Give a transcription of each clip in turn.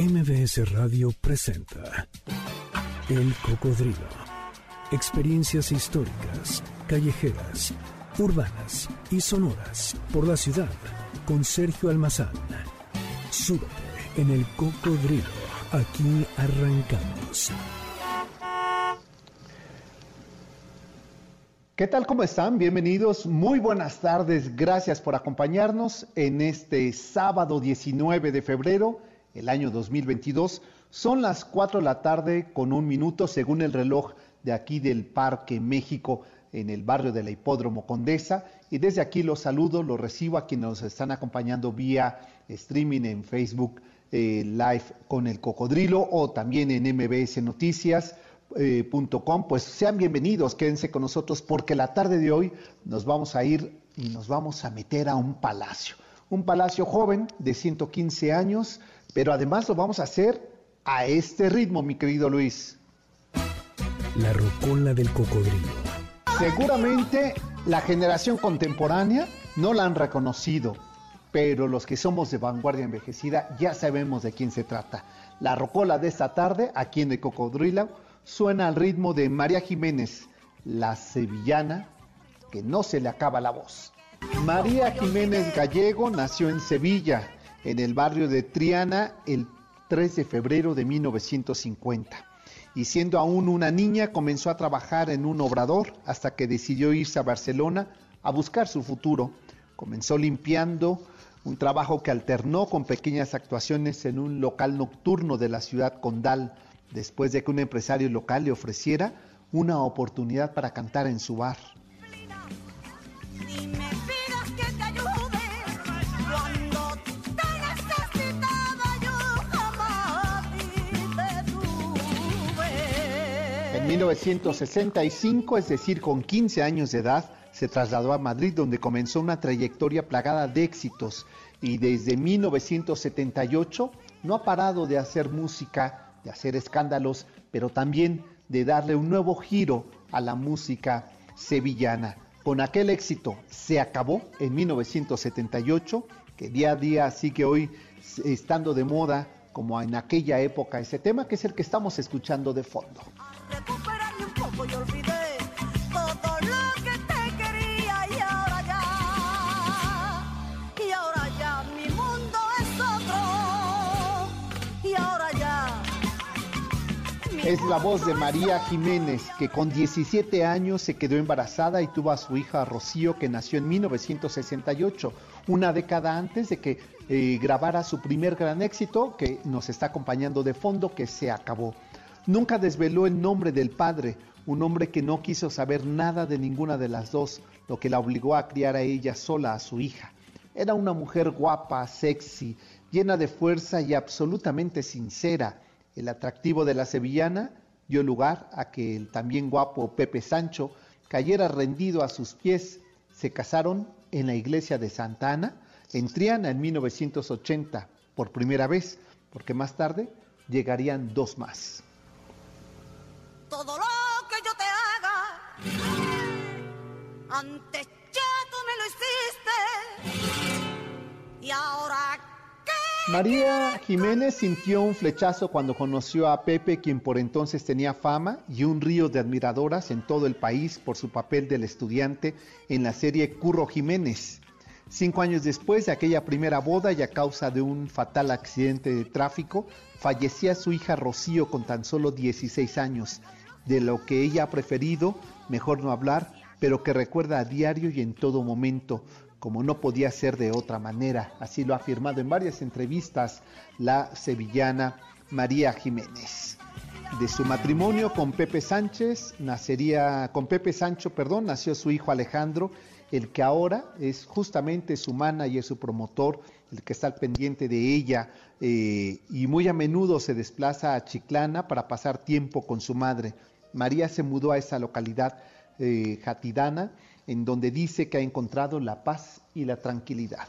MBS Radio presenta El Cocodrilo. Experiencias históricas, callejeras, urbanas y sonoras por la ciudad con Sergio Almazán. Súbete en El Cocodrilo. Aquí arrancamos. ¿Qué tal? ¿Cómo están? Bienvenidos. Muy buenas tardes. Gracias por acompañarnos en este sábado 19 de febrero el año 2022. Son las 4 de la tarde con un minuto según el reloj de aquí del Parque México en el barrio de la Hipódromo Condesa. Y desde aquí los saludo, los recibo a quienes nos están acompañando vía streaming en Facebook eh, Live con el Cocodrilo o también en mbsnoticias.com. Eh, pues sean bienvenidos, quédense con nosotros porque la tarde de hoy nos vamos a ir y nos vamos a meter a un palacio. Un palacio joven de 115 años, pero además lo vamos a hacer a este ritmo, mi querido Luis. La rocola del cocodrilo. Seguramente la generación contemporánea no la han reconocido, pero los que somos de vanguardia envejecida ya sabemos de quién se trata. La rocola de esta tarde, aquí en el Cocodrilo, suena al ritmo de María Jiménez, la sevillana, que no se le acaba la voz. María Jiménez Gallego nació en Sevilla en el barrio de Triana el 3 de febrero de 1950. Y siendo aún una niña comenzó a trabajar en un obrador hasta que decidió irse a Barcelona a buscar su futuro. Comenzó limpiando, un trabajo que alternó con pequeñas actuaciones en un local nocturno de la ciudad condal, después de que un empresario local le ofreciera una oportunidad para cantar en su bar. 1965, es decir, con 15 años de edad, se trasladó a Madrid donde comenzó una trayectoria plagada de éxitos y desde 1978 no ha parado de hacer música, de hacer escándalos, pero también de darle un nuevo giro a la música sevillana. Con aquel éxito se acabó en 1978, que día a día sigue hoy estando de moda como en aquella época ese tema que es el que estamos escuchando de fondo. Es la voz de María Jiménez, que con 17 años se quedó embarazada y tuvo a su hija Rocío, que nació en 1968, una década antes de que eh, grabara su primer gran éxito, que nos está acompañando de fondo, que se acabó. Nunca desveló el nombre del padre, un hombre que no quiso saber nada de ninguna de las dos, lo que la obligó a criar a ella sola a su hija. Era una mujer guapa, sexy, llena de fuerza y absolutamente sincera el atractivo de la sevillana dio lugar a que el también guapo Pepe Sancho cayera rendido a sus pies. Se casaron en la iglesia de Santa Ana, en Triana, en 1980, por primera vez, porque más tarde llegarían dos más. Todo lo que yo te haga, antes ya tú me lo hiciste, María Jiménez sintió un flechazo cuando conoció a Pepe, quien por entonces tenía fama y un río de admiradoras en todo el país por su papel del estudiante en la serie Curro Jiménez. Cinco años después de aquella primera boda y a causa de un fatal accidente de tráfico, fallecía su hija Rocío con tan solo 16 años, de lo que ella ha preferido, mejor no hablar, pero que recuerda a diario y en todo momento, como no podía ser de otra manera. Así lo ha afirmado en varias entrevistas la sevillana María Jiménez. De su matrimonio con Pepe Sánchez nacería, con Pepe Sancho, perdón, nació su hijo Alejandro, el que ahora es justamente su y su promotor, el que está al pendiente de ella eh, y muy a menudo se desplaza a Chiclana para pasar tiempo con su madre. María se mudó a esa localidad eh, jatidana en donde dice que ha encontrado la paz y la tranquilidad.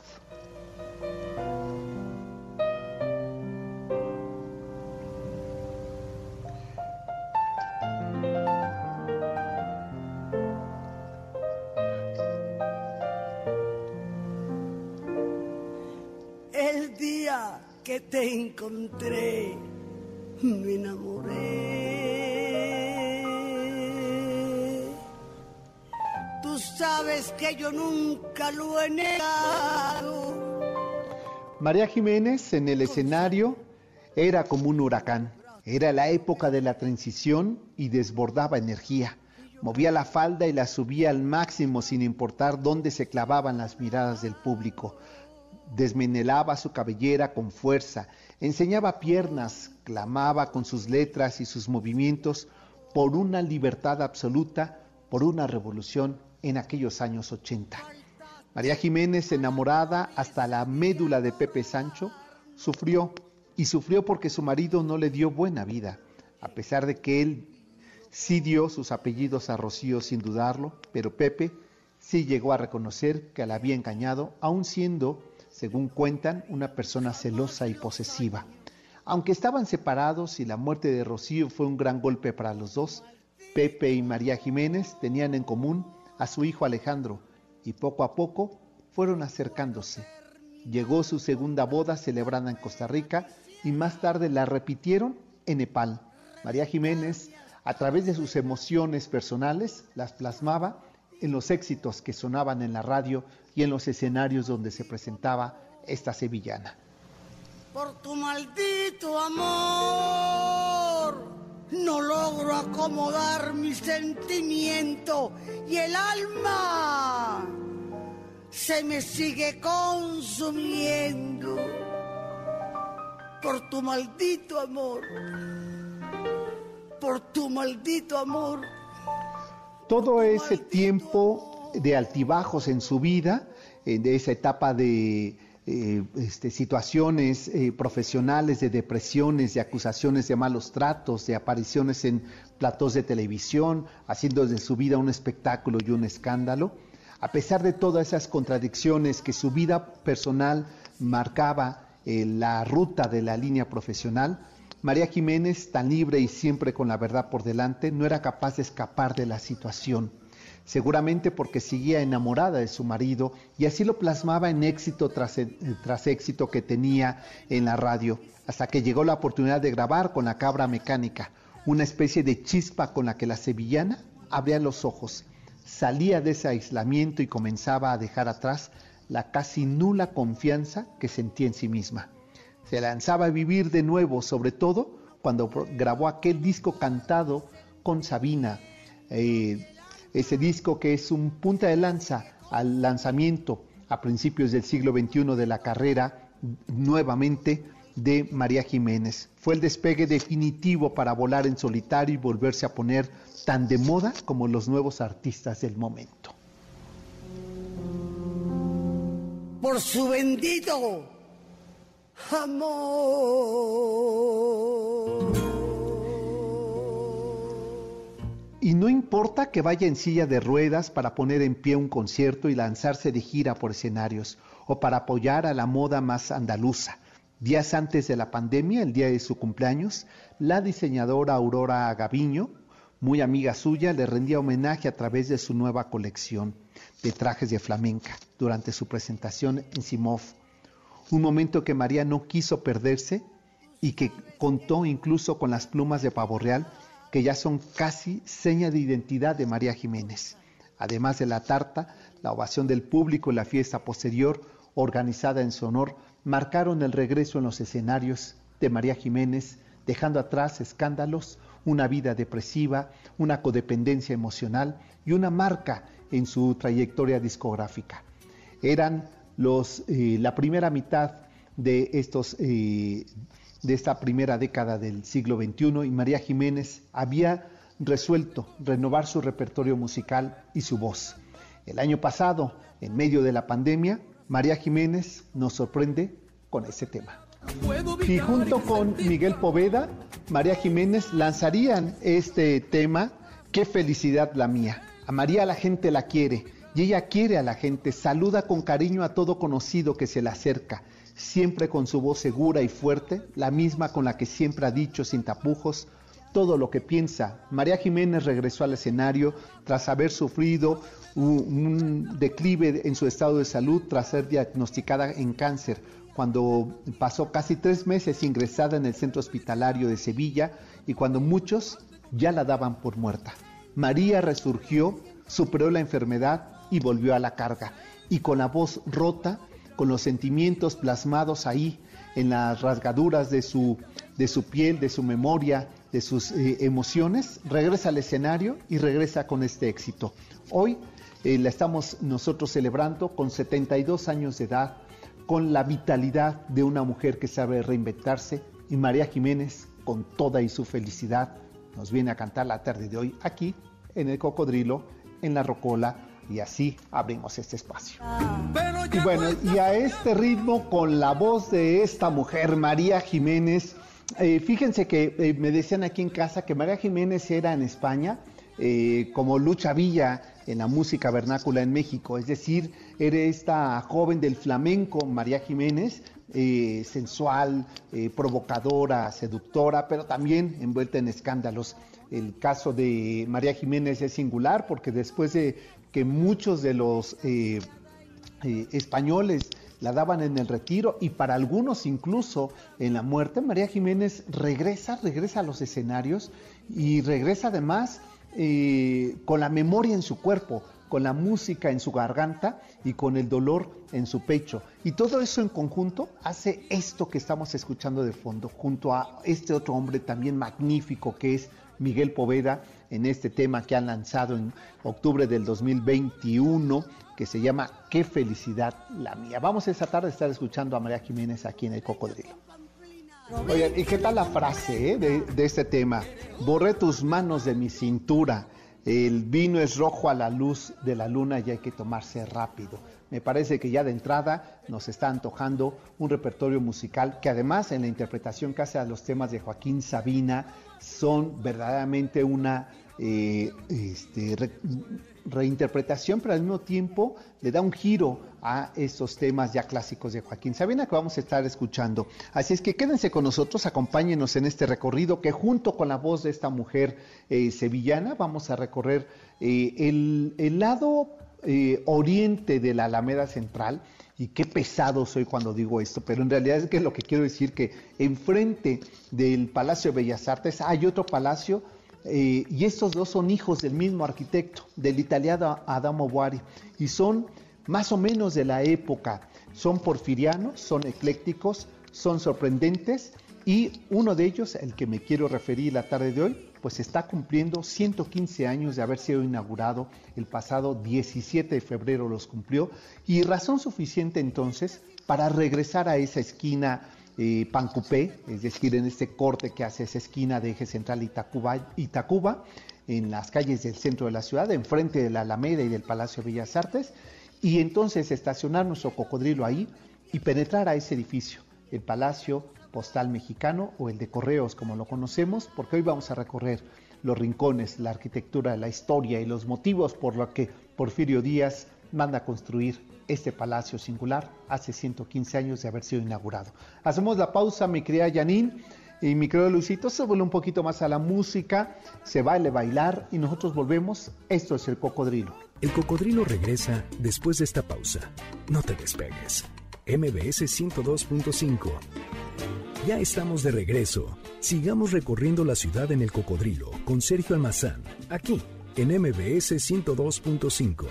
El día que te encontré, me enamoré. Sabes que yo nunca lo he negado. María Jiménez en el escenario era como un huracán. Era la época de la transición y desbordaba energía. Movía la falda y la subía al máximo sin importar dónde se clavaban las miradas del público. Desmenelaba su cabellera con fuerza, enseñaba piernas, clamaba con sus letras y sus movimientos por una libertad absoluta, por una revolución en aquellos años 80. María Jiménez, enamorada hasta la médula de Pepe Sancho, sufrió y sufrió porque su marido no le dio buena vida, a pesar de que él Sí dio sus apellidos a Rocío sin dudarlo, pero Pepe sí llegó a reconocer que la había engañado, aun siendo, según cuentan, una persona celosa y posesiva. Aunque estaban separados y la muerte de Rocío fue un gran golpe para los dos, Pepe y María Jiménez tenían en común a su hijo Alejandro y poco a poco fueron acercándose. Llegó su segunda boda celebrada en Costa Rica y más tarde la repitieron en Nepal. María Jiménez a través de sus emociones personales, las plasmaba en los éxitos que sonaban en la radio y en los escenarios donde se presentaba esta sevillana. Por tu maldito amor, no logro acomodar mi sentimiento y el alma se me sigue consumiendo. Por tu maldito amor por tu maldito amor. Todo ese tiempo de altibajos en su vida, de esa etapa de eh, este, situaciones eh, profesionales, de depresiones, de acusaciones de malos tratos, de apariciones en platos de televisión, haciendo de su vida un espectáculo y un escándalo. A pesar de todas esas contradicciones que su vida personal marcaba la ruta de la línea profesional, María Jiménez, tan libre y siempre con la verdad por delante, no era capaz de escapar de la situación, seguramente porque seguía enamorada de su marido y así lo plasmaba en éxito tras, tras éxito que tenía en la radio, hasta que llegó la oportunidad de grabar con la cabra mecánica, una especie de chispa con la que la sevillana abría los ojos, salía de ese aislamiento y comenzaba a dejar atrás la casi nula confianza que sentía en sí misma. Se lanzaba a vivir de nuevo, sobre todo cuando grabó aquel disco cantado con Sabina, eh, ese disco que es un punta de lanza al lanzamiento a principios del siglo XXI de la carrera nuevamente de María Jiménez. Fue el despegue definitivo para volar en solitario y volverse a poner tan de moda como los nuevos artistas del momento. Por su bendito amor. Y no importa que vaya en silla de ruedas para poner en pie un concierto y lanzarse de gira por escenarios, o para apoyar a la moda más andaluza. Días antes de la pandemia, el día de su cumpleaños, la diseñadora Aurora Gaviño, muy amiga suya, le rendía homenaje a través de su nueva colección de trajes de flamenca durante su presentación en Simov un momento que María no quiso perderse y que contó incluso con las plumas de pavo real, que ya son casi seña de identidad de María Jiménez. Además de la tarta, la ovación del público y la fiesta posterior, organizada en su honor, marcaron el regreso en los escenarios de María Jiménez, dejando atrás escándalos, una vida depresiva, una codependencia emocional y una marca en su trayectoria discográfica. Eran los, eh, la primera mitad de, estos, eh, de esta primera década del siglo XXI y María Jiménez había resuelto renovar su repertorio musical y su voz. El año pasado, en medio de la pandemia, María Jiménez nos sorprende con ese tema. Y junto con Miguel Poveda, María Jiménez lanzarían este tema, Qué felicidad la mía. A María la gente la quiere y ella quiere a la gente, saluda con cariño a todo conocido que se le acerca, siempre con su voz segura y fuerte, la misma con la que siempre ha dicho sin tapujos todo lo que piensa. María Jiménez regresó al escenario tras haber sufrido un, declive en su estado de salud tras ser diagnosticada en cáncer. cuando pasó casi tres meses ingresada en el centro hospitalario de Sevilla y cuando muchos ya la daban por muerta. María resurgió, superó la enfermedad y volvió a la carga. Y con la voz rota, con los sentimientos plasmados ahí, en las rasgaduras de su, de su piel, de su memoria, de sus eh, emociones, regresa al escenario y regresa con este éxito. Hoy eh, la estamos nosotros celebrando con 72 años de edad, con la vitalidad de una mujer que sabe reinventarse y María Jiménez, con toda y su felicidad, nos viene a cantar la tarde de hoy aquí en el Cocodrilo, en la Rocola, y así abrimos este espacio. Y bueno, y a este ritmo, con la voz de esta mujer, María Jiménez, eh, fíjense que eh, me decían aquí en casa que María Jiménez era en España eh, como Lucha Villa en la música vernácula en México, es decir, era esta joven del flamenco, María Jiménez, sensual, provocadora, seductora, pero también envuelta en escándalos. El caso de María Jiménez es singular porque después de que muchos de los españoles la daban en el retiro y para algunos incluso en la muerte, María Jiménez regresa, regresa a los escenarios y regresa además eh, con la memoria en su cuerpo, con la música en su garganta y con el dolor en su pecho. Y todo eso en conjunto hace esto que estamos escuchando de fondo, junto a este otro hombre también magnífico que es Miguel Poveda en este tema que han lanzado en octubre del 2021 que se llama Qué felicidad la mía. Vamos esta tarde a estar escuchando a María Jiménez aquí en el Cocodrilo. Oigan, ¿y qué tal la frase eh, de, de este tema? Borré tus manos de mi cintura. El vino es rojo a la luz de la luna y hay que tomarse rápido. Me parece que ya de entrada nos está antojando un repertorio musical que además en la interpretación que hace a los temas de Joaquín Sabina son verdaderamente una eh, este, reinterpretación, pero al mismo tiempo le da un giro a estos temas ya clásicos de Joaquín Sabina que vamos a estar escuchando. Así es que quédense con nosotros, acompáñenos en este recorrido que junto con la voz de esta mujer eh, sevillana vamos a recorrer eh, el, el, lado oriente de la Alameda Central y qué pesado soy cuando digo esto, pero en realidad es que lo que quiero decir que enfrente del Palacio de Bellas Artes hay otro palacio eh, y estos dos son hijos del mismo arquitecto, del italiano Adamo Boari, y son más o menos de la época, son porfirianos, son eclécticos, son sorprendentes y uno de ellos, el que me quiero referir la tarde de hoy, pues está cumpliendo 115 años de haber sido inaugurado, el pasado 17 de febrero los cumplió, y razón suficiente entonces para regresar a esa esquina eh, Pancupé, es decir, en este corte que hace esa esquina de eje central Itacuba, Itacuba, en las calles del centro de la ciudad, enfrente de la Alameda y del Palacio de Bellas Artes, y entonces estacionar nuestro cocodrilo ahí y penetrar a ese edificio, el Palacio postal mexicano o el de correos como lo conocemos, porque hoy vamos a recorrer los rincones, la arquitectura, la historia y los motivos por los que Porfirio Díaz manda construir este palacio singular hace 115 años de haber sido inaugurado. Hacemos la pausa, mi querida Janine y mi querido Lucito, se vuelve un poquito más a la música, se baile bailar y nosotros volvemos. Esto es el cocodrilo. El cocodrilo regresa después de esta pausa. No te despegues. MBS 102.5 ya estamos de regreso. Sigamos recorriendo la ciudad en el cocodrilo con Sergio Almazán, aquí en MBS 102.5.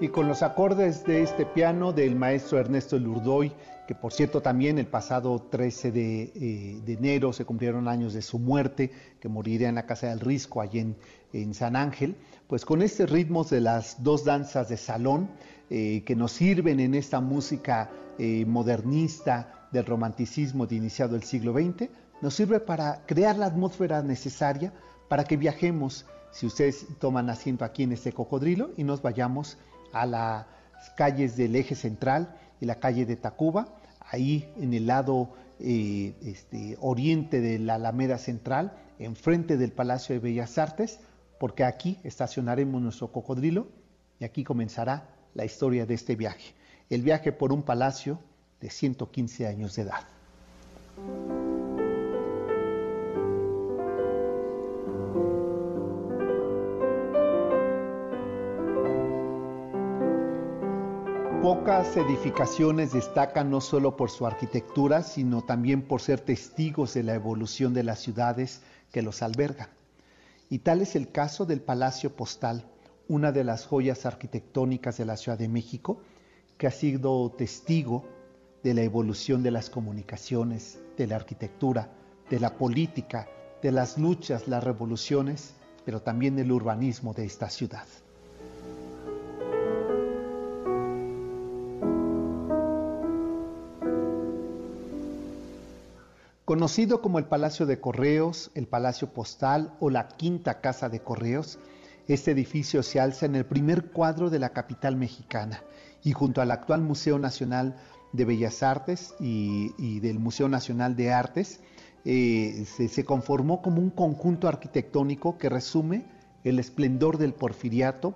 Y con los acordes de este piano del maestro Ernesto Lurdoy, que por cierto también el pasado 13 eh, de, enero se cumplieron años de su muerte, que moriría en la Casa del Risco, allí en, San Ángel, pues con estos ritmos de las dos danzas de salón, eh, que nos sirven en esta música eh, modernista, del romanticismo de iniciado el siglo XX, nos sirve para crear la atmósfera necesaria para que viajemos, si ustedes toman asiento aquí en este cocodrilo, y nos vayamos a las calles del eje central y la calle de Tacuba, ahí en el lado eh, este, oriente de la Alameda Central, enfrente del Palacio de Bellas Artes, porque aquí estacionaremos nuestro cocodrilo y aquí comenzará la historia de este viaje. El viaje por un palacio de 115 años de edad. pocas edificaciones destacan no solo por su arquitectura, sino también por ser testigos de la evolución de las ciudades que los albergan. Y tal es el caso del Palacio Postal, una de las joyas arquitectónicas de la Ciudad de México, que ha sido testigo de la evolución de las comunicaciones, de la arquitectura, de la política, de las luchas, las revoluciones, pero también del urbanismo de esta ciudad. Conocido como el Palacio de Correos, el Palacio Postal o la Quinta Casa de Correos, este edificio se alza en el primer cuadro de la capital mexicana y junto al actual Museo Nacional de Bellas Artes y, del Museo Nacional de Artes, eh, se, conformó como un conjunto arquitectónico que resume el esplendor del porfiriato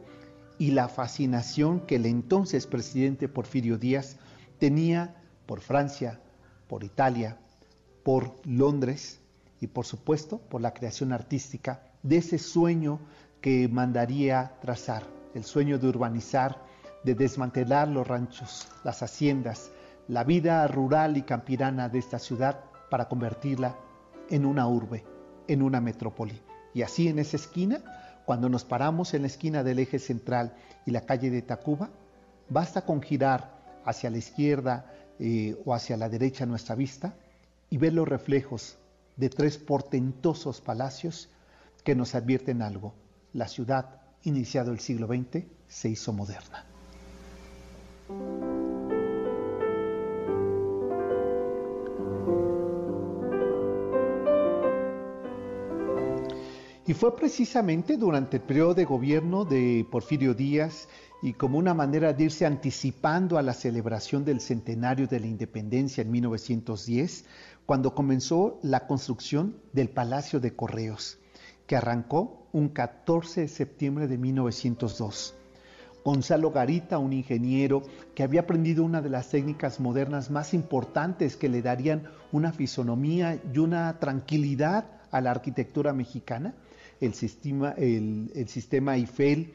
y la fascinación que el entonces presidente Porfirio Díaz tenía por Francia, por Italia, por Londres y por supuesto por la creación artística de ese sueño que mandaría trazar, el sueño de urbanizar, de desmantelar los ranchos, las haciendas, la vida rural y campirana de esta ciudad para convertirla en una urbe, en una metrópoli. Y así en esa esquina, cuando nos paramos en la esquina del eje central y la calle de Tacuba, basta con girar hacia la izquierda eh, o hacia la derecha nuestra vista y ver los reflejos de tres portentosos palacios que nos advierten algo. La ciudad, iniciado el siglo XX, se hizo moderna. Y fue precisamente durante el periodo de gobierno de Porfirio Díaz y como una manera de irse anticipando a la celebración del centenario de la independencia en 1910, cuando comenzó la construcción del Palacio de Correos, que arrancó un 14 de septiembre de 1902. Gonzalo Garita, un ingeniero que había aprendido una de las técnicas modernas más importantes que le darían una fisonomía y una tranquilidad a la arquitectura mexicana, el sistema, el, sistema Eiffel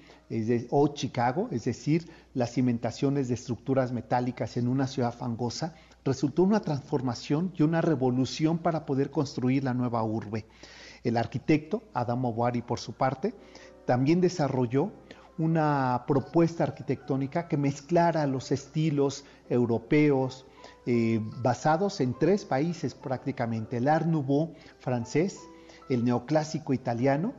o Chicago, es decir, las cimentaciones de estructuras metálicas en una ciudad fangosa, resultó una transformación y una revolución para poder construir la nueva urbe. El arquitecto, Adamo Boari, por su parte, también desarrolló una propuesta arquitectónica que mezclara los estilos europeos, eh, basados en tres países prácticamente, el Art Nouveau francés, el neoclásico italiano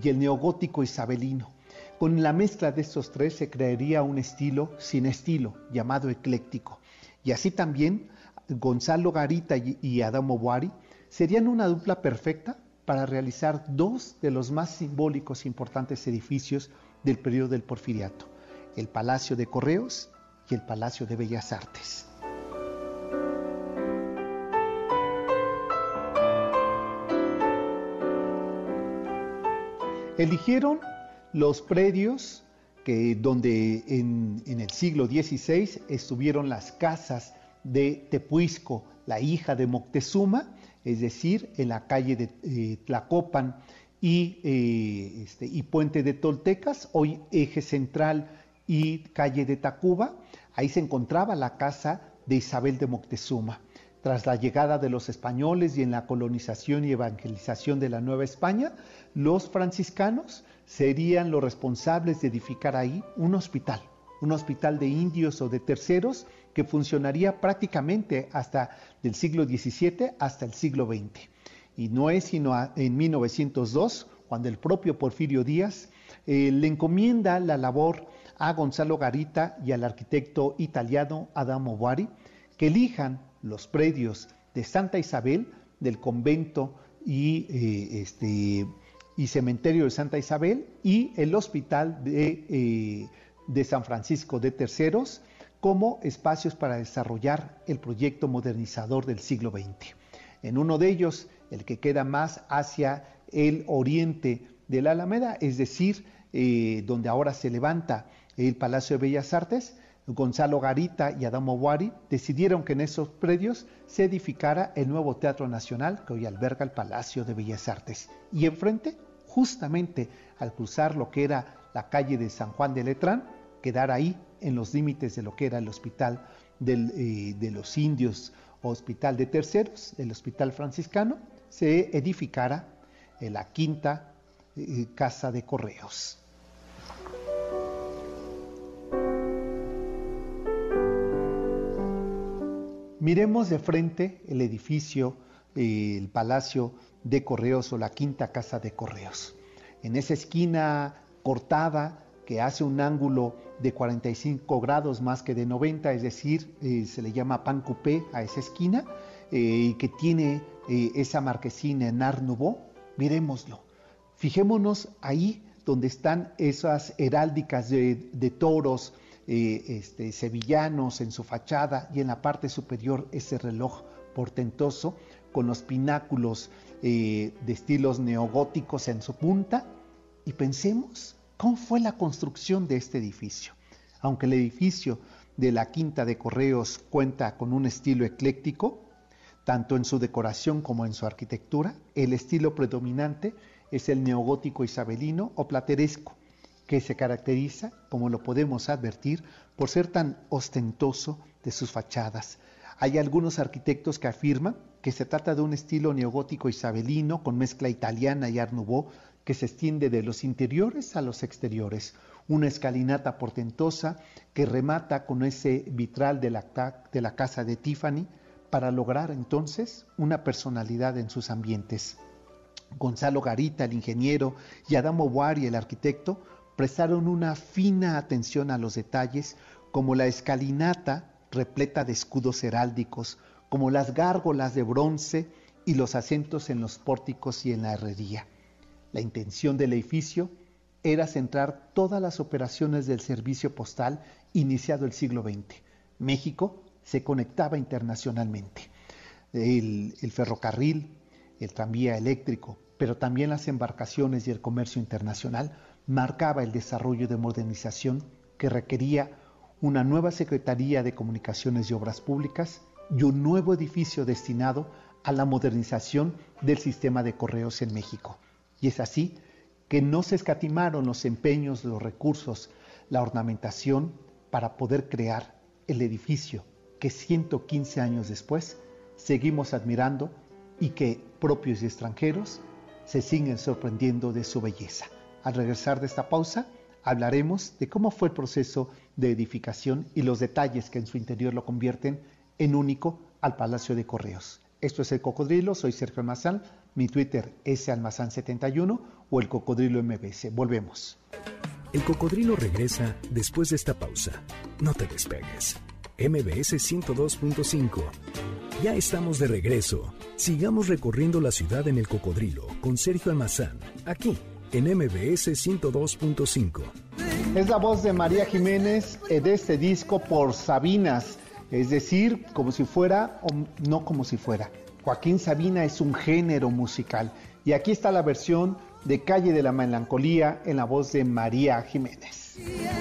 y el neogótico isabelino. Con la mezcla de estos tres se crearía un estilo sin estilo, llamado ecléctico. Y así también Gonzalo Garita y Adamo Boari serían una dupla perfecta para realizar dos de los más simbólicos e importantes edificios del periodo del Porfiriato, el Palacio de Correos y el Palacio de Bellas Artes. Eligieron los predios que, donde en, el siglo XVI estuvieron las casas de Tepuisco, la hija de Moctezuma, es decir, en la calle de eh, Tlacopan y, eh, este, y Puente de Toltecas, hoy eje central y calle de Tacuba, ahí se encontraba la casa de Isabel de Moctezuma. Tras la llegada de los españoles y en la colonización y evangelización de la Nueva España, los franciscanos serían los responsables de edificar ahí un hospital, un hospital de indios o de terceros que funcionaría prácticamente hasta del siglo XVII hasta el siglo XX. Y no es sino en 1902 cuando el propio Porfirio Díaz eh, le encomienda la labor a Gonzalo Garita y al arquitecto italiano Adamo Boari que elijan los predios de Santa Isabel, del convento y, eh, este, y cementerio de Santa Isabel y el hospital de, eh, de San Francisco de Terceros como espacios para desarrollar el proyecto modernizador del siglo XX. En uno de ellos, el que queda más hacia el oriente de la Alameda, es decir, eh, donde ahora se levanta el Palacio de Bellas Artes, Gonzalo Garita y Adamo Boari decidieron que en esos predios se edificara el nuevo Teatro Nacional que hoy alberga el Palacio de Bellas Artes. Y enfrente, justamente al cruzar lo que era la calle de San Juan de Letrán, quedar ahí, en los límites de lo que era el hospital eh, de los indios, hospital de terceros, el hospital franciscano, se edificara la quinta eh, casa de correos. Miremos de frente el edificio, eh, el Palacio de Correos o la Quinta Casa de Correos. En esa esquina cortada que hace un ángulo de 45 grados más que de 90, es decir, eh, se le llama pan coupé a esa esquina, eh, y que tiene esa marquesina en Art Nouveau, miremoslo. Fijémonos ahí donde están esas heráldicas de, de toros, eh, este, sevillanos en su fachada y en la parte superior ese reloj portentoso con los pináculos eh, de estilos neogóticos en su punta y pensemos cómo fue la construcción de este edificio. Aunque el edificio de la Quinta de Correos cuenta con un estilo ecléctico, tanto en su decoración como en su arquitectura, el estilo predominante es el neogótico isabelino o plateresco, que se caracteriza, como lo podemos advertir, por ser tan ostentoso de sus fachadas. Hay algunos arquitectos que afirman que se trata de un estilo neogótico isabelino con mezcla italiana y art que se extiende de los interiores a los exteriores, una escalinata portentosa que remata con ese vitral de la, de la casa de Tiffany para lograr entonces una personalidad en sus ambientes. Gonzalo Garita, el ingeniero, y Adamo Boari, el arquitecto, prestaron una fina atención a los detalles, como la escalinata repleta de escudos heráldicos, como las gárgolas de bronce y los acentos en los pórticos y en la herrería. La intención del edificio era centrar todas las operaciones del servicio postal iniciado el siglo XX. México se conectaba internacionalmente. El, el ferrocarril, el tranvía eléctrico, pero también las embarcaciones y el comercio internacional marcaba el desarrollo de modernización que requería una nueva Secretaría de Comunicaciones y Obras Públicas y un nuevo edificio destinado a la modernización del sistema de correos en México. Y es así que no se escatimaron los empeños, los recursos, la ornamentación para poder crear el edificio que 115 años después seguimos admirando y que propios y extranjeros se siguen sorprendiendo de su belleza. Al regresar de esta pausa, hablaremos de cómo fue el proceso de edificación y los detalles que en su interior lo convierten en único al Palacio de Correos. Esto es El Cocodrilo, soy Sergio Almazán, mi Twitter es almazán71 o El Cocodrilo MBS. Volvemos. El Cocodrilo regresa después de esta pausa. No te despegues. MBS 102.5. Ya estamos de regreso. Sigamos recorriendo la ciudad en El Cocodrilo con Sergio Almazán, aquí en MBS 102.5. Es la voz de María Jiménez eh, de este disco por Sabinas, es decir, como si fuera o no como si fuera. Joaquín Sabina es un género musical y aquí está la versión de Calle de la Melancolía en la voz de María Jiménez.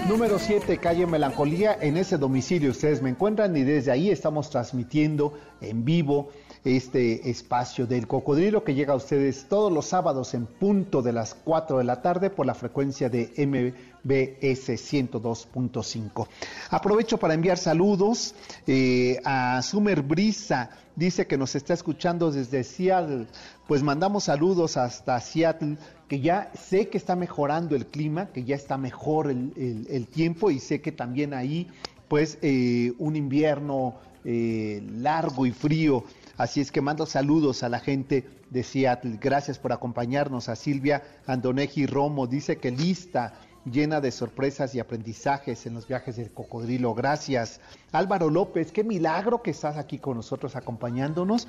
Número 7, Calle Melancolía, en ese domicilio ustedes me encuentran y desde ahí estamos transmitiendo en vivo este espacio del cocodrilo que llega a ustedes todos los sábados en punto de las 4 de la tarde por la frecuencia de MBS 102.5. Aprovecho para enviar saludos eh, a Sumer Brisa, dice que nos está escuchando desde Seattle, pues mandamos saludos hasta Seattle, que ya sé que está mejorando el clima, que ya está mejor el, tiempo y sé que también ahí pues eh, un invierno eh, largo y frío Así es que mando saludos a la gente de Seattle. Gracias por acompañarnos. A Silvia Andoneji Romo dice que lista, llena de sorpresas y aprendizajes en los viajes del cocodrilo. Gracias. Álvaro López, qué milagro que estás aquí con nosotros acompañándonos.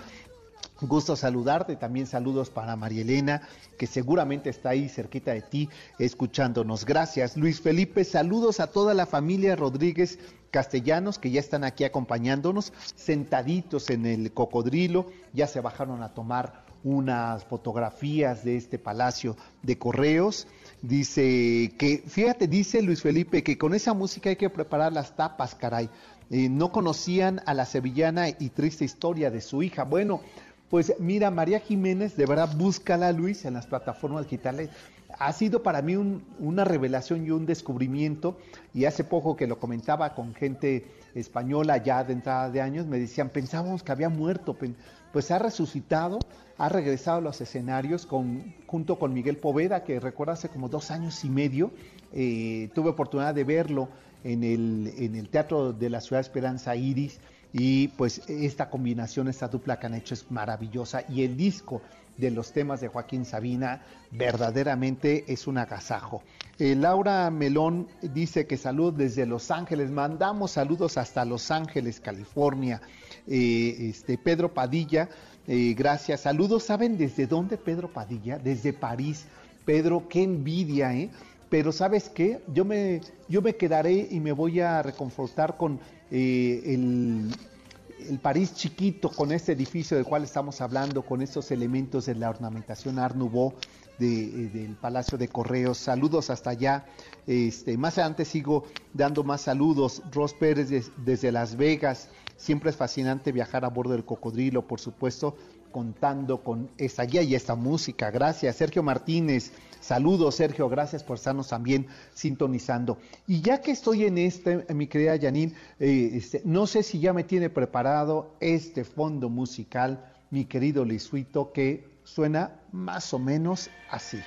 Gusto saludarte, también saludos para María Elena, que seguramente está ahí cerquita de ti escuchándonos. Gracias, Luis Felipe, saludos a toda la familia Rodríguez castellanos que ya están aquí acompañándonos, sentaditos en el cocodrilo, ya se bajaron a tomar unas fotografías de este palacio de correos. Dice que, fíjate, dice Luis Felipe, que con esa música hay que preparar las tapas, caray. Eh, no conocían a la sevillana y triste historia de su hija. Bueno, pues mira, María Jiménez, de verdad, búscala, Luis, en las plataformas digitales. ha sido para mí una revelación y un descubrimiento. Y hace poco que lo comentaba con gente española ya de entrada de años, me decían, pensábamos que había muerto, pues ha resucitado, ha regresado a los escenarios con, junto con Miguel Poveda, que recuerda hace como dos años y medio, eh, tuve oportunidad de verlo en el, en el Teatro de la Ciudad Esperanza Iris. Y pues esta combinación, esta dupla que han hecho es maravillosa. Y el disco de los temas de Joaquín Sabina verdaderamente es un agasajo. Eh, Laura Melón dice que salud desde Los Ángeles. Mandamos saludos hasta Los Ángeles, California. Eh, este, Pedro Padilla, eh, gracias. Saludos, ¿saben desde dónde Pedro Padilla? Desde París. Pedro, qué envidia, ¿eh? Pero sabes qué, yo me, yo me quedaré y me voy a reconfortar con el el París chiquito con este edificio del cual estamos hablando, con estos elementos de la ornamentación Art Nouveau eh, del Palacio de Correos. Saludos hasta allá. Este, más adelante sigo dando más saludos. Ros Pérez desde Las Vegas. Siempre es fascinante viajar a bordo del cocodrilo, por supuesto, contando con esta guía y esta música. Gracias, Sergio Martínez. Saludos, Sergio, gracias por estarnos también sintonizando. Y ya que estoy en este, mi querida Janine, eh, este, no sé si ya me tiene preparado este fondo musical, mi querido Lisuito, que suena más o menos así.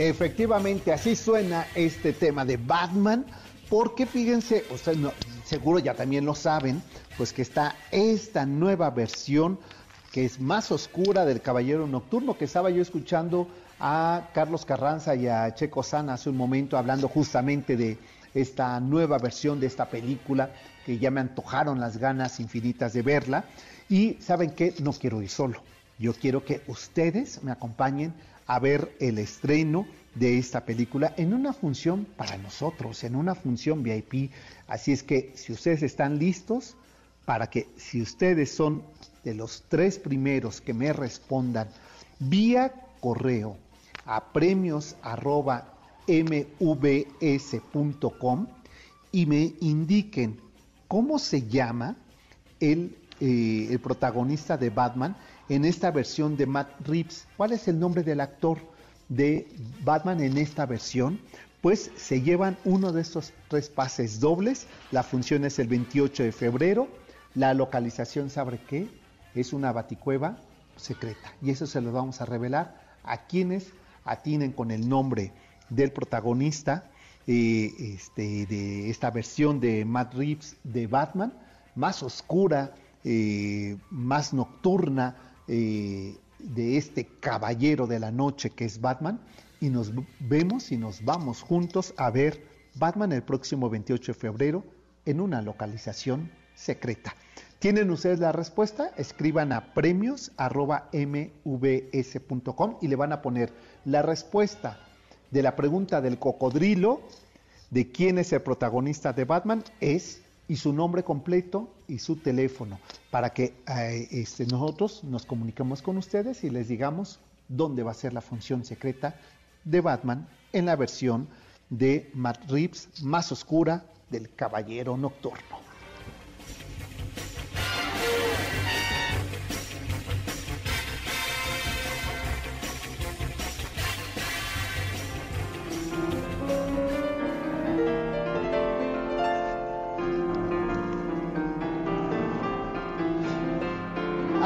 Efectivamente, así suena este tema de Batman, porque fíjense, ustedes seguro ya también lo saben, pues que está esta nueva versión que es más oscura del Caballero Nocturno, que estaba yo escuchando a Carlos Carranza y a Checo Sana hace un momento hablando justamente de esta nueva versión de esta película, que ya me antojaron las ganas infinitas de verla. Y saben que no quiero ir solo, yo quiero que ustedes me acompañen a ver el estreno de esta película en una función para nosotros, en una función VIP. Así es que si ustedes están listos para que si ustedes son de los tres primeros que me respondan vía correo a premios.mbs.com y me indiquen cómo se llama el, eh, el protagonista de Batman, en esta versión de Matt Reeves. ¿Cuál es el nombre del actor de Batman en esta versión? Pues se llevan uno de estos tres pases dobles. La función es el 28 de febrero. La localización, ¿sabe qué? Es una baticueva secreta. Y eso se lo vamos a revelar a quienes atinen con el nombre del protagonista eh, este, de esta versión de Matt Reeves de Batman, más oscura, eh, más nocturna, eh, de este caballero de la noche que es Batman y nos vemos y nos vamos juntos a ver Batman el próximo 28 de febrero en una localización secreta. ¿Tienen ustedes la respuesta? Escriban a premios.mbs.com y le van a poner la respuesta de la pregunta del cocodrilo de quién es el protagonista de Batman es y su nombre completo y su teléfono para que eh, este, nosotros nos comuniquemos con ustedes y les digamos dónde va a ser la función secreta de Batman en la versión de Matt Reeves más oscura del Caballero Nocturno.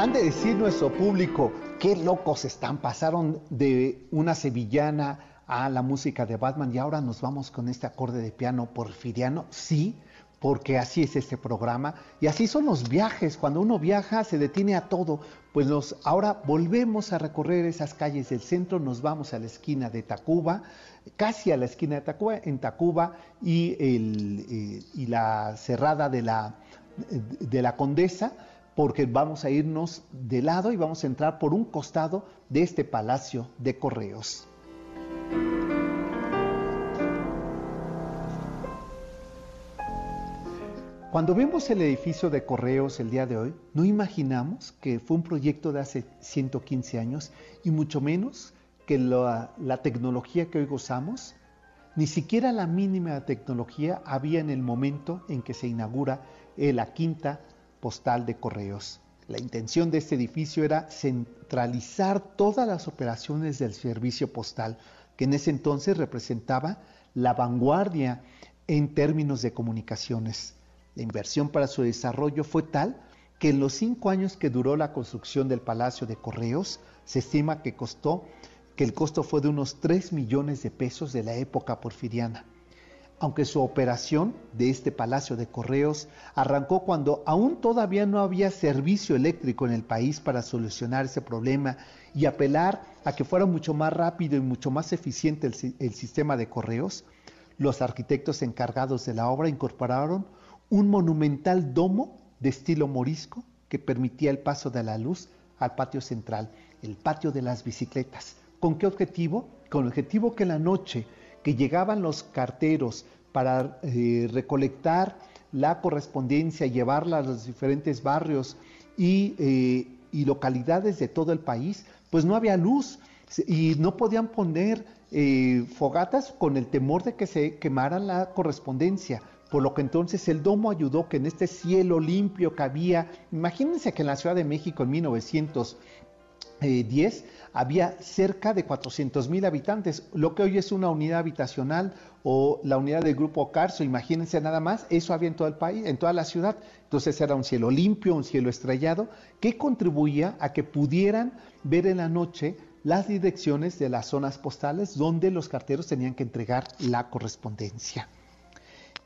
Han de decir nuestro público, qué locos están, pasaron de una sevillana a la música de Batman y ahora nos vamos con este acorde de piano porfiriano. Sí, porque así es este programa y así son los viajes. Cuando uno viaja se detiene a todo. Pues nos, ahora volvemos a recorrer esas calles del centro, nos vamos a la esquina de Tacuba, casi a la esquina de Tacuba, en Tacuba y, eh, la cerrada de la, de la Condesa porque vamos a irnos de lado y vamos a entrar por un costado de este palacio de correos. Cuando vemos el edificio de correos el día de hoy, no imaginamos que fue un proyecto de hace 115 años y mucho menos que la, tecnología que hoy gozamos Ni siquiera la mínima tecnología había en el momento en que se inaugura la quinta postal de correos. La intención de este edificio era centralizar todas las operaciones del servicio postal, que en ese entonces representaba la vanguardia en términos de comunicaciones. La inversión para su desarrollo fue tal que en los cinco años que duró la construcción del Palacio de Correos, se estima que costó que el costo fue de unos 3 millones de pesos de la época porfiriana. Aunque su operación de este Palacio de Correos arrancó cuando aún todavía no había servicio eléctrico en el país para solucionar ese problema y apelar a que fuera mucho más rápido y mucho más eficiente el, sistema de correos, los arquitectos encargados de la obra incorporaron un monumental domo de estilo morisco que permitía el paso de la luz al patio central, el patio de las bicicletas. ¿Con qué objetivo? Con el objetivo que la noche que llegaban los carteros para eh, recolectar la correspondencia, llevarla a los diferentes barrios y, eh, y, localidades de todo el país, pues no había luz y no podían poner eh, fogatas con el temor de que se quemara la correspondencia. Por lo que entonces el domo ayudó que en este cielo limpio que había, imagínense que en la Ciudad de México en 1910 había cerca de 400 mil habitantes, lo que hoy es una unidad habitacional o la unidad del grupo Carso, imagínense nada más, eso había en todo el país, en toda la ciudad. Entonces era un cielo limpio, un cielo estrellado, que contribuía a que pudieran ver en la noche las direcciones de las zonas postales donde los carteros tenían que entregar la correspondencia.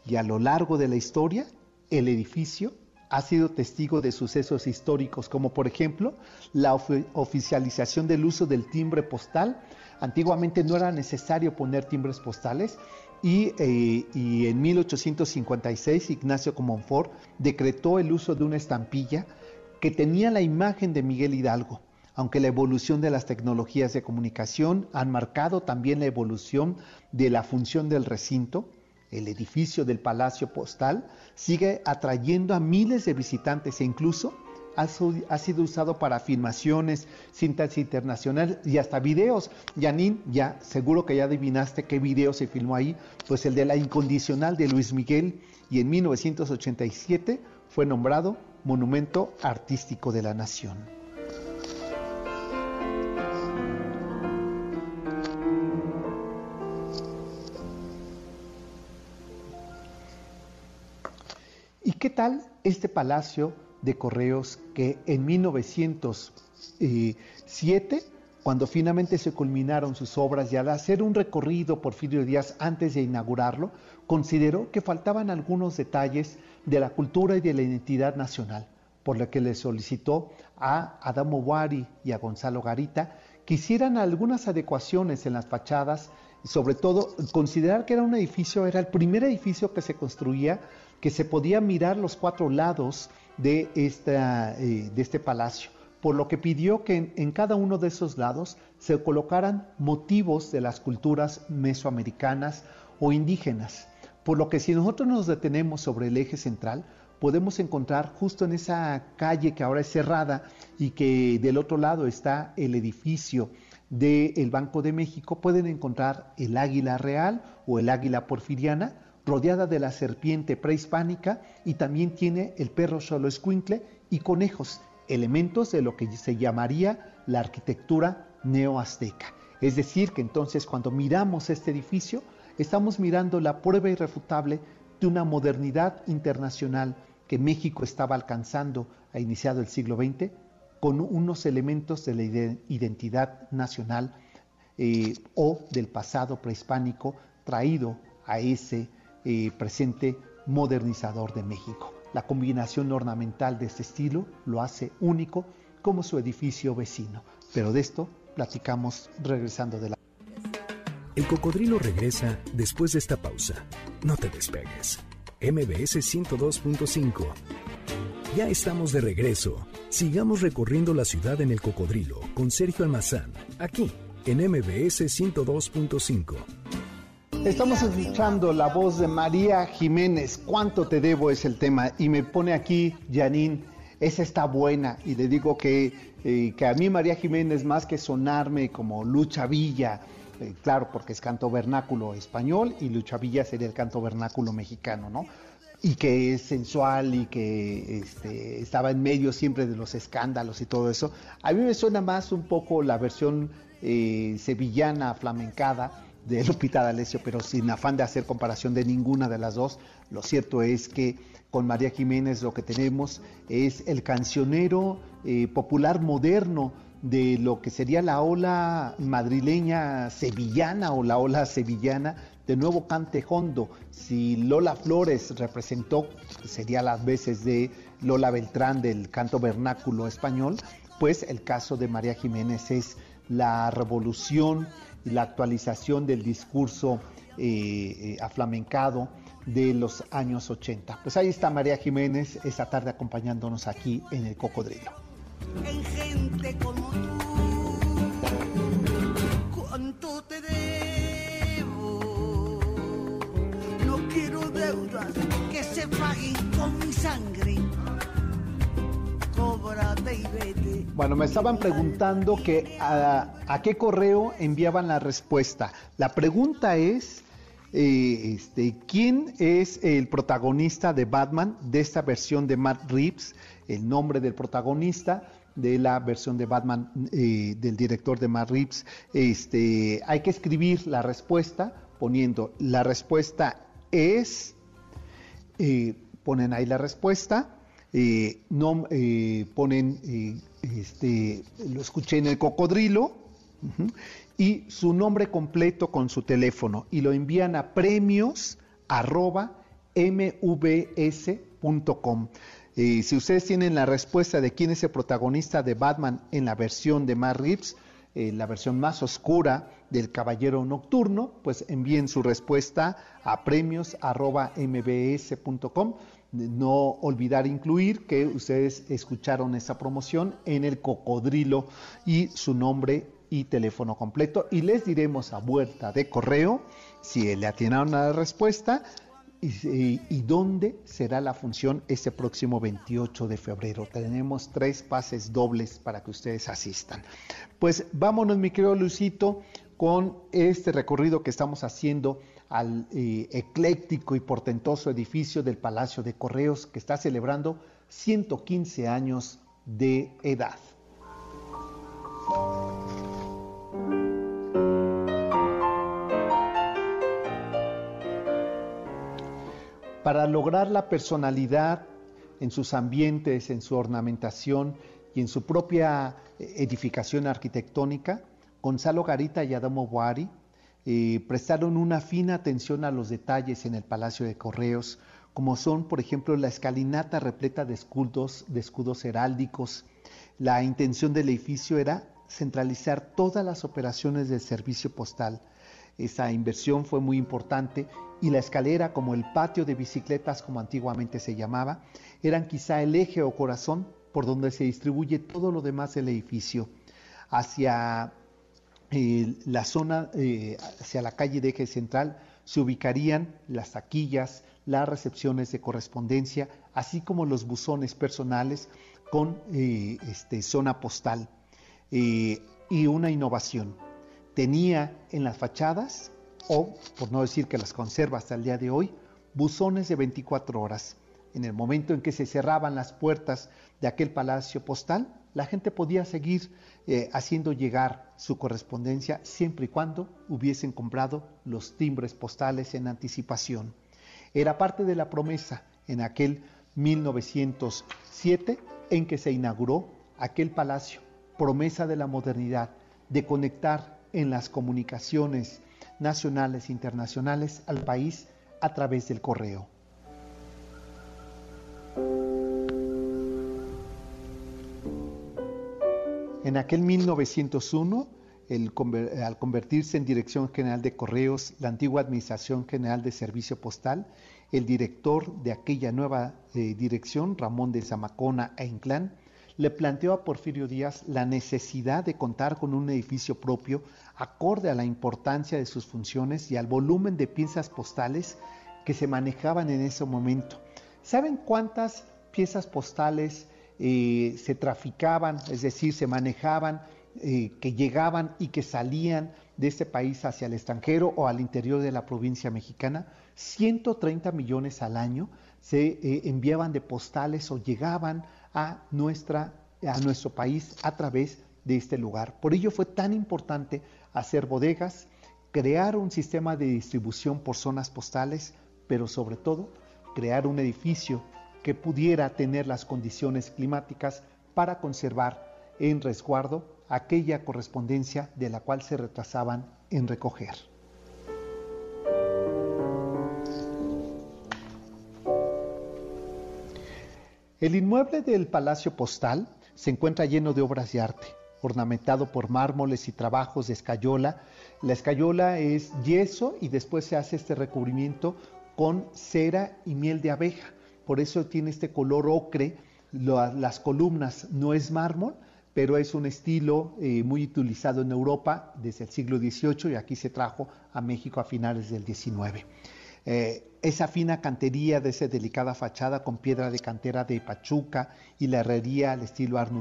Y a lo largo de la historia, el edificio ha sido testigo de sucesos históricos, como por ejemplo la oficialización del uso del timbre postal. Antiguamente no era necesario poner timbres postales y, eh, y en 1856 Ignacio Comonfort decretó el uso de una estampilla que tenía la imagen de Miguel Hidalgo. Aunque la evolución de las tecnologías de comunicación han marcado también la evolución de la función del recinto, el edificio del Palacio Postal, sigue atrayendo a miles de visitantes e incluso ha, sido usado para filmaciones, cintas internacionales y hasta videos. Janine, ya seguro que ya adivinaste qué video se filmó ahí, pues el de la incondicional de Luis Miguel y en 1987 fue nombrado Monumento Artístico de la Nación. ¿Qué tal este palacio de correos que en 1907, cuando finalmente se culminaron sus obras y al hacer un recorrido por Porfirio Díaz antes de inaugurarlo, consideró que faltaban algunos detalles de la cultura y de la identidad nacional, por lo que le solicitó a Adamo Wari y a Gonzalo Garita que hicieran algunas adecuaciones en las fachadas sobre todo considerar que era un edificio, era el primer edificio que se construía que se podía mirar los cuatro lados de, esta, eh, de este palacio, por lo que pidió que en, cada uno de esos lados se colocaran motivos de las culturas mesoamericanas o indígenas, por lo que si nosotros nos detenemos sobre el eje central, podemos encontrar justo en esa calle que ahora es cerrada y que del otro lado está el edificio del Banco de México, pueden encontrar el águila real o el águila porfiriana, rodeada de la serpiente prehispánica y también tiene el perro solo escuincle y conejos, elementos de lo que se llamaría la arquitectura neoazteca. Es decir, que entonces cuando miramos este edificio, estamos mirando la prueba irrefutable de una modernidad internacional que México estaba alcanzando a iniciado el siglo XX con unos elementos de la identidad nacional eh, o del pasado prehispánico traído a ese eh, presente modernizador de México. La combinación ornamental de este estilo lo hace único como su edificio vecino. Pero de esto platicamos regresando de la... El cocodrilo regresa después de esta pausa. No te despegues. MBS 102.5. Ya estamos de regreso. Sigamos recorriendo la ciudad en el cocodrilo con Sergio Almazán, aquí en MBS 102.5. Estamos escuchando la voz de María Jiménez. ¿Cuánto te debo es el tema? Y me pone aquí, Janine, esa está buena. Y le digo que, eh, que a mí María Jiménez, más que sonarme como Lucha Villa, eh, claro, porque es canto vernáculo español y Lucha Villa sería el canto vernáculo mexicano, ¿no? Y que es sensual y que este, estaba en medio siempre de los escándalos y todo eso. A mí me suena más un poco la versión eh, sevillana flamencada de Lupita D'Alessio, pero sin afán de hacer comparación de ninguna de las dos. Lo cierto es que con María Jiménez lo que tenemos es el cancionero eh, popular moderno de lo que sería la ola madrileña sevillana o la ola sevillana de nuevo cante hondo. Si Lola Flores representó, sería las veces de Lola Beltrán del canto vernáculo español, pues el caso de María Jiménez es la revolución la actualización del discurso eh, eh, aflamencado de los años 80. Pues ahí está María Jiménez esta tarde acompañándonos aquí en el Cocodrilo. En gente como tú, ¿cuánto te debo? No quiero deudas que se paguen con mi sangre. Cóbrate y vete. Bueno, me estaban preguntando que a, qué correo enviaban la respuesta. La pregunta es eh, este, quién es el protagonista de Batman de esta versión de Matt Reeves, el nombre del protagonista de la versión de Batman eh, del director de Matt Reeves. Este, hay que escribir la respuesta poniendo la respuesta es, eh, ponen ahí la respuesta, no, ponen, este, lo escuché en el cocodrilo, y su nombre completo con su teléfono y lo envían a premios mvs.com. Eh, si ustedes tienen la respuesta de quién es el protagonista de Batman en la versión de Matt Reeves, eh, la versión más oscura del Caballero Nocturno, pues envíen su respuesta a premios.mbs.com. No olvidar incluir que ustedes escucharon esa promoción en el cocodrilo y su nombre y teléfono completo y les diremos a vuelta de correo si le atinaron a la respuesta y, dónde será la función este próximo 28 de febrero. Tenemos tres pases dobles para que ustedes asistan. Pues vámonos, mi querido Lucito, con este recorrido que estamos haciendo al eh, ecléctico y portentoso edificio del Palacio de Correos que está celebrando 115 años de edad. para lograr la personalidad en sus ambientes, en su ornamentación y en su propia eh, edificación arquitectónica, Gonzalo Garita y Adamo Boari eh, prestaron una fina atención a los detalles en el Palacio de Correos, como son, por ejemplo, la escalinata repleta de escudos, de escudos heráldicos. La intención del edificio era centralizar todas las operaciones del servicio postal. Esa inversión fue muy importante y la escalera, como el patio de bicicletas, como antiguamente se llamaba, eran quizá el eje o corazón por donde se distribuye todo lo demás del edificio. Hacia eh, la zona, eh, hacia la calle de eje central, se ubicarían las taquillas, las recepciones de correspondencia, así como los buzones personales con eh, este, zona postal. y una innovación. Tenía en las fachadas o, por no decir que las conserva hasta el día de hoy, buzones de 24 horas. En el momento en que se cerraban las puertas de aquel palacio postal, la gente podía seguir eh, haciendo llegar su correspondencia siempre y cuando hubiesen comprado los timbres postales en anticipación. Era parte de la promesa en aquel 1907 en que se inauguró aquel palacio, promesa de la modernidad, de conectar en las comunicaciones nacionales e internacionales al país a través del correo. En aquel 1901, al convertirse en Dirección General de Correos, la antigua Administración General de Servicio Postal, el director de aquella nueva eh, dirección, Ramón de Zamacona e Inclán, le planteó a Porfirio Díaz la necesidad de contar con un edificio propio acorde a la importancia de sus funciones y al volumen de piezas postales que se manejaban en ese momento. ¿Saben cuántas piezas postales eh, se traficaban, es decir, se manejaban, eh, que llegaban y que salían de este país hacia el extranjero o al interior de la provincia mexicana, 130 millones al año se eh, enviaban de postales o llegaban a, nuestra, a nuestro país a través de este lugar. Por ello fue tan importante hacer bodegas, crear un sistema de distribución por zonas postales, pero sobre todo crear un edificio que pudiera tener las condiciones climáticas para conservar en resguardo aquella correspondencia de la cual se retrasaban en recoger. El inmueble del Palacio Postal se encuentra lleno de obras de arte, ornamentado por mármoles y trabajos de escayola. La escayola es yeso y después se hace este recubrimiento con cera y miel de abeja. Por eso tiene este color ocre. Las columnas no es mármol, pero es un estilo eh, muy utilizado en Europa desde el siglo XVIII y aquí se trajo a México a finales del XIX. Eh, esa fina cantería de esa delicada fachada con piedra de cantera de Pachuca y la herrería al estilo Art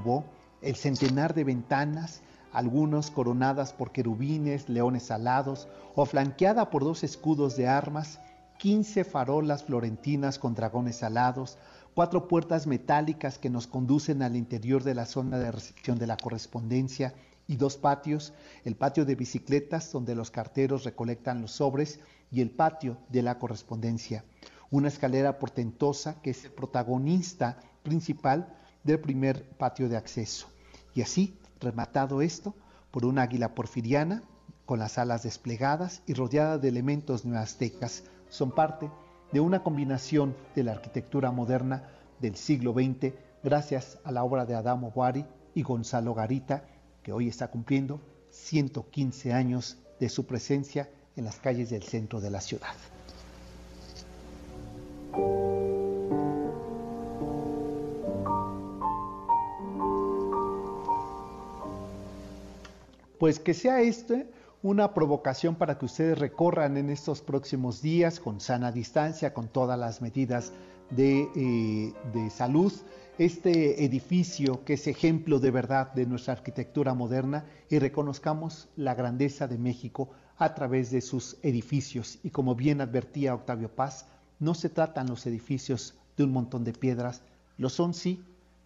el centenar de ventanas, algunos coronadas por querubines, leones alados o flanqueada por dos escudos de armas, 15 farolas florentinas con dragones alados, cuatro puertas metálicas que nos conducen al interior de la zona de recepción de la correspondencia y dos patios, el patio de bicicletas donde los carteros recolectan los sobres y el patio de la correspondencia. Una escalera portentosa que es el protagonista principal del primer patio de acceso. Y así, rematado esto por una águila porfiriana con las alas desplegadas y rodeada de elementos neoaztecas, son parte de una combinación de la arquitectura moderna del siglo XX gracias a la obra de Adamo Boari y Gonzalo Garita, que hoy está cumpliendo 115 años de su presencia en las calles del centro de la ciudad. Pues que sea este una provocación para que ustedes recorran en estos próximos días con sana distancia, con todas las medidas de, eh, de, salud, este edificio que es ejemplo de verdad de nuestra arquitectura moderna y reconozcamos la grandeza de México a través de sus edificios. Y como bien advertía Octavio Paz, no se tratan los edificios de un montón de piedras, lo son sí,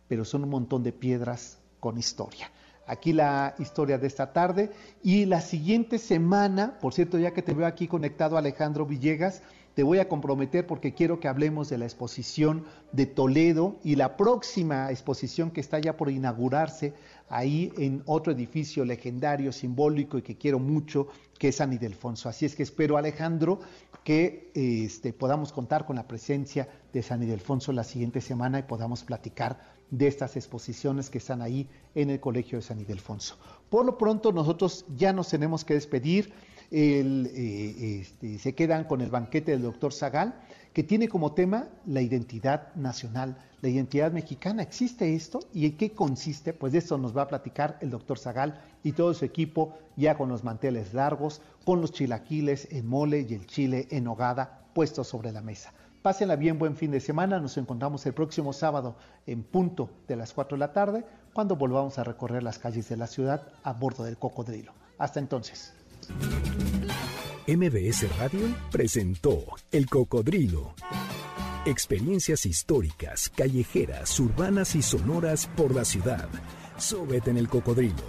pero son un montón de piedras con historia aquí la historia de esta tarde. Y la siguiente semana, por cierto, ya que te veo aquí conectado Alejandro Villegas, te voy a comprometer porque quiero que hablemos de la exposición de Toledo y la próxima exposición que está ya por inaugurarse ahí en otro edificio legendario, simbólico y que quiero mucho, que es San Ildefonso. Así es que espero, Alejandro, que este, podamos contar con la presencia de San Ildefonso la siguiente semana y podamos platicar de estas exposiciones que están ahí en el Colegio de San Ildefonso. Por lo pronto nosotros ya nos tenemos que despedir. Eh, este, se quedan con el banquete del doctor Zagal, que tiene como tema la identidad nacional, la identidad mexicana. ¿Existe esto? ¿Y en qué consiste? Pues de eso nos va a platicar el doctor Zagal y todo su equipo, ya con los manteles largos, con los chilaquiles en mole y el chile en hogada puestos sobre la mesa. Pásenla bien, buen fin de semana. Nos encontramos el próximo sábado en punto de las 4 de la tarde, cuando volvamos a recorrer las calles de la ciudad a bordo del cocodrilo. Hasta entonces. MBS Radio presentó El Cocodrilo. Experiencias históricas, callejeras, urbanas y sonoras por la ciudad. Sóbete en el cocodrilo.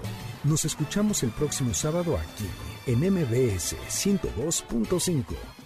Nos escuchamos el próximo sábado aquí en MBS 102.5.